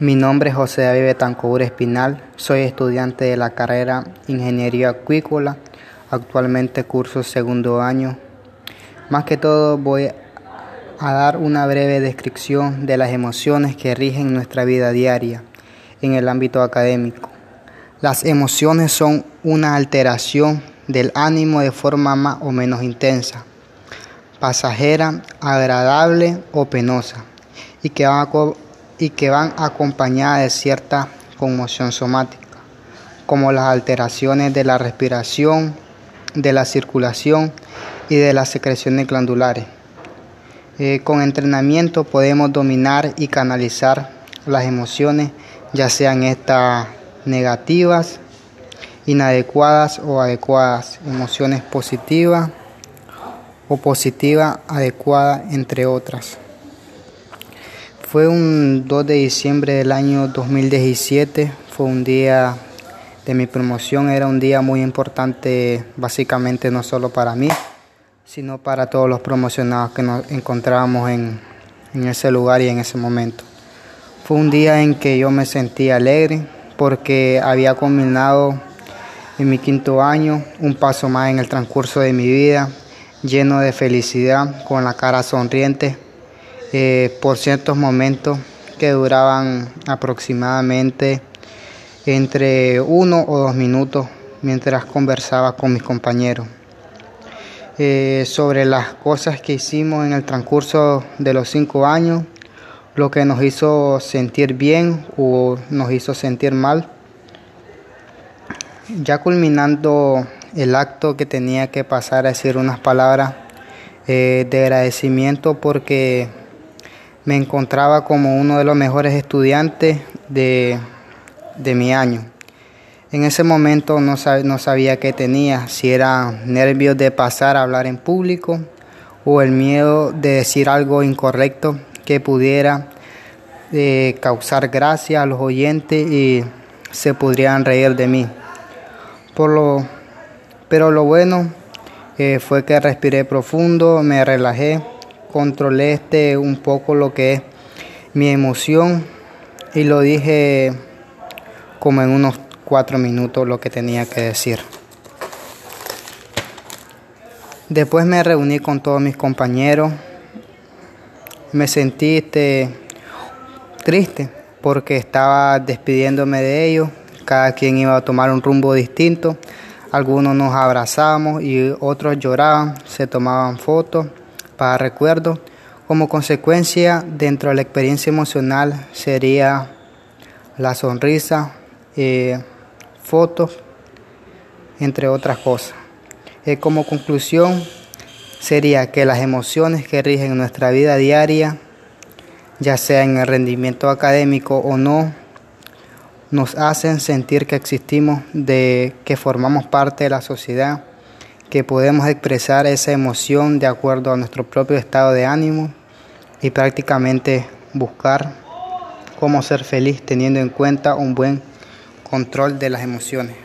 Mi nombre es José David Betancourt Espinal, soy estudiante de la carrera Ingeniería Acuícola, actualmente curso segundo año. Más que todo voy a dar una breve descripción de las emociones que rigen nuestra vida diaria en el ámbito académico. Las emociones son una alteración del ánimo de forma más o menos intensa, pasajera, agradable o penosa, y que van, y que van acompañadas de cierta conmoción somática, como las alteraciones de la respiración, de la circulación y de las secreciones glandulares. Eh, con entrenamiento podemos dominar y canalizar las emociones, ya sean estas negativas, inadecuadas o adecuadas, emociones positivas o positiva adecuada, entre otras. Fue un 2 de diciembre del año 2017, fue un día de mi promoción, era un día muy importante básicamente no solo para mí, sino para todos los promocionados que nos encontrábamos en, en ese lugar y en ese momento. Fue un día en que yo me sentí alegre porque había combinado en mi quinto año, un paso más en el transcurso de mi vida, lleno de felicidad, con la cara sonriente, eh, por ciertos momentos que duraban aproximadamente entre uno o dos minutos mientras conversaba con mis compañeros. Eh, sobre las cosas que hicimos en el transcurso de los cinco años, lo que nos hizo sentir bien o nos hizo sentir mal ya culminando el acto que tenía que pasar a decir unas palabras eh, de agradecimiento porque me encontraba como uno de los mejores estudiantes de, mi año. En ese momento no, no sabía qué tenía, si era nervios de pasar a hablar en público o el miedo de decir algo incorrecto que pudiera eh, causar gracia a los oyentes y se podrían reír de mí. Por lo, pero lo bueno eh, fue que respiré profundo, me relajé, controlé este un poco lo que es mi emoción y lo dije como en unos cuatro minutos lo que tenía que decir. Después me reuní con todos mis compañeros. Me sentí este, triste porque estaba despidiéndome de ellos cada quien iba a tomar un rumbo distinto. Algunos nos abrazamos y otros lloraban, se tomaban fotos para recuerdos. Como consecuencia, dentro de la experiencia emocional sería la sonrisa, eh, fotos, entre otras cosas. Eh, como conclusión, sería que las emociones que rigen nuestra vida diaria, ya sea en el rendimiento académico o no, nos hacen sentir que existimos, de que formamos parte de la sociedad, que podemos expresar esa emoción de acuerdo a nuestro propio estado de ánimo y prácticamente buscar cómo ser feliz teniendo en cuenta un buen control de las emociones.